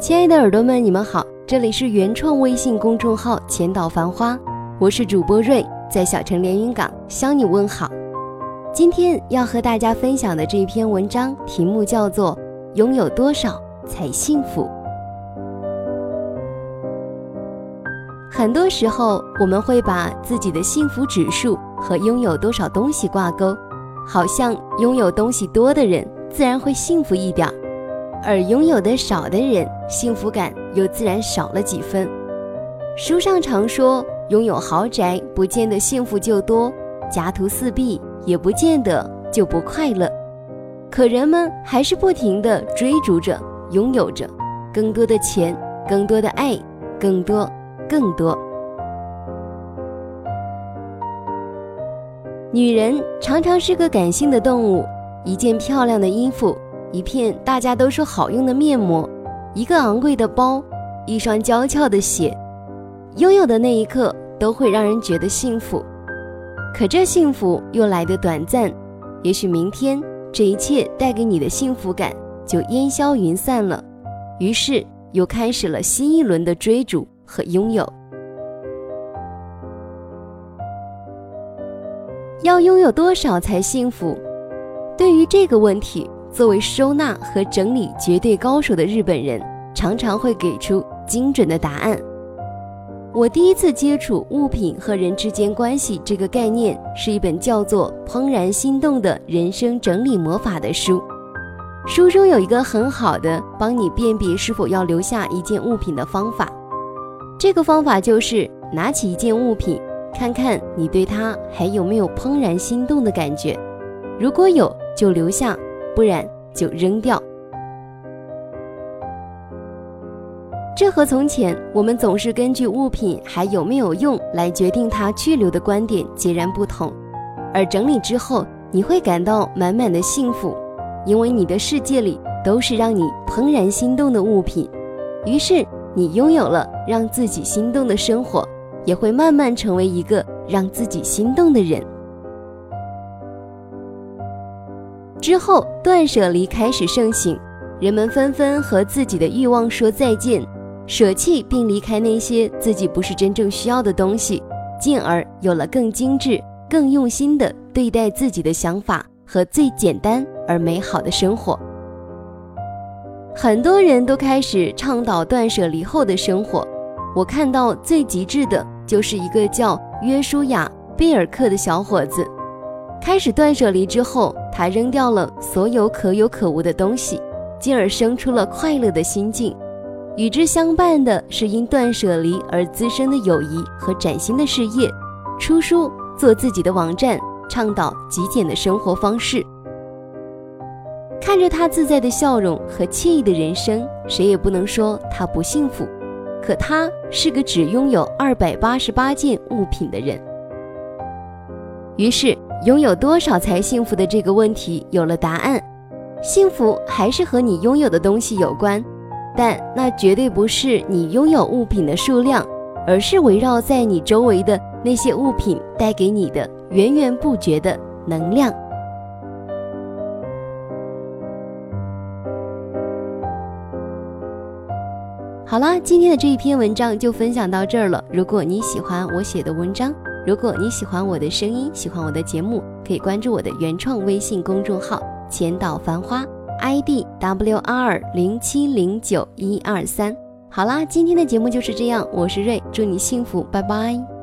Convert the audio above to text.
亲爱的耳朵们，你们好，这里是原创微信公众号“千岛繁花”，我是主播瑞，在小城连云港向你问好。今天要和大家分享的这篇文章题目叫做《拥有多少才幸福》。很多时候，我们会把自己的幸福指数和拥有多少东西挂钩，好像拥有东西多的人自然会幸福一点儿。而拥有的少的人，幸福感又自然少了几分。书上常说，拥有豪宅不见得幸福就多，家徒四壁也不见得就不快乐。可人们还是不停地追逐着，拥有着更多的钱，更多的爱，更多，更多。女人常常是个感性的动物，一件漂亮的衣服。一片大家都说好用的面膜，一个昂贵的包，一双娇俏的鞋，拥有的那一刻都会让人觉得幸福。可这幸福又来得短暂，也许明天这一切带给你的幸福感就烟消云散了，于是又开始了新一轮的追逐和拥有。要拥有多少才幸福？对于这个问题。作为收纳和整理绝对高手的日本人，常常会给出精准的答案。我第一次接触物品和人之间关系这个概念，是一本叫做《怦然心动的人生整理魔法》的书。书中有一个很好的帮你辨别是否要留下一件物品的方法。这个方法就是拿起一件物品，看看你对它还有没有怦然心动的感觉，如果有，就留下。不然就扔掉。这和从前我们总是根据物品还有没有用来决定它去留的观点截然不同。而整理之后，你会感到满满的幸福，因为你的世界里都是让你怦然心动的物品。于是，你拥有了让自己心动的生活，也会慢慢成为一个让自己心动的人。之后，断舍离开始盛行，人们纷纷和自己的欲望说再见，舍弃并离开那些自己不是真正需要的东西，进而有了更精致、更用心的对待自己的想法和最简单而美好的生活。很多人都开始倡导断舍离后的生活，我看到最极致的就是一个叫约书亚·贝尔克的小伙子。开始断舍离之后，他扔掉了所有可有可无的东西，进而生出了快乐的心境。与之相伴的是因断舍离而滋生的友谊和崭新的事业。出书做自己的网站，倡导极简的生活方式。看着他自在的笑容和惬意的人生，谁也不能说他不幸福。可他是个只拥有二百八十八件物品的人。于是。拥有多少才幸福的这个问题有了答案，幸福还是和你拥有的东西有关，但那绝对不是你拥有物品的数量，而是围绕在你周围的那些物品带给你的源源不绝的能量。好啦，今天的这一篇文章就分享到这儿了。如果你喜欢我写的文章，如果你喜欢我的声音，喜欢我的节目，可以关注我的原创微信公众号“浅岛繁花 ”，ID W R 零七零九一二三。好啦，今天的节目就是这样，我是瑞，祝你幸福，拜拜。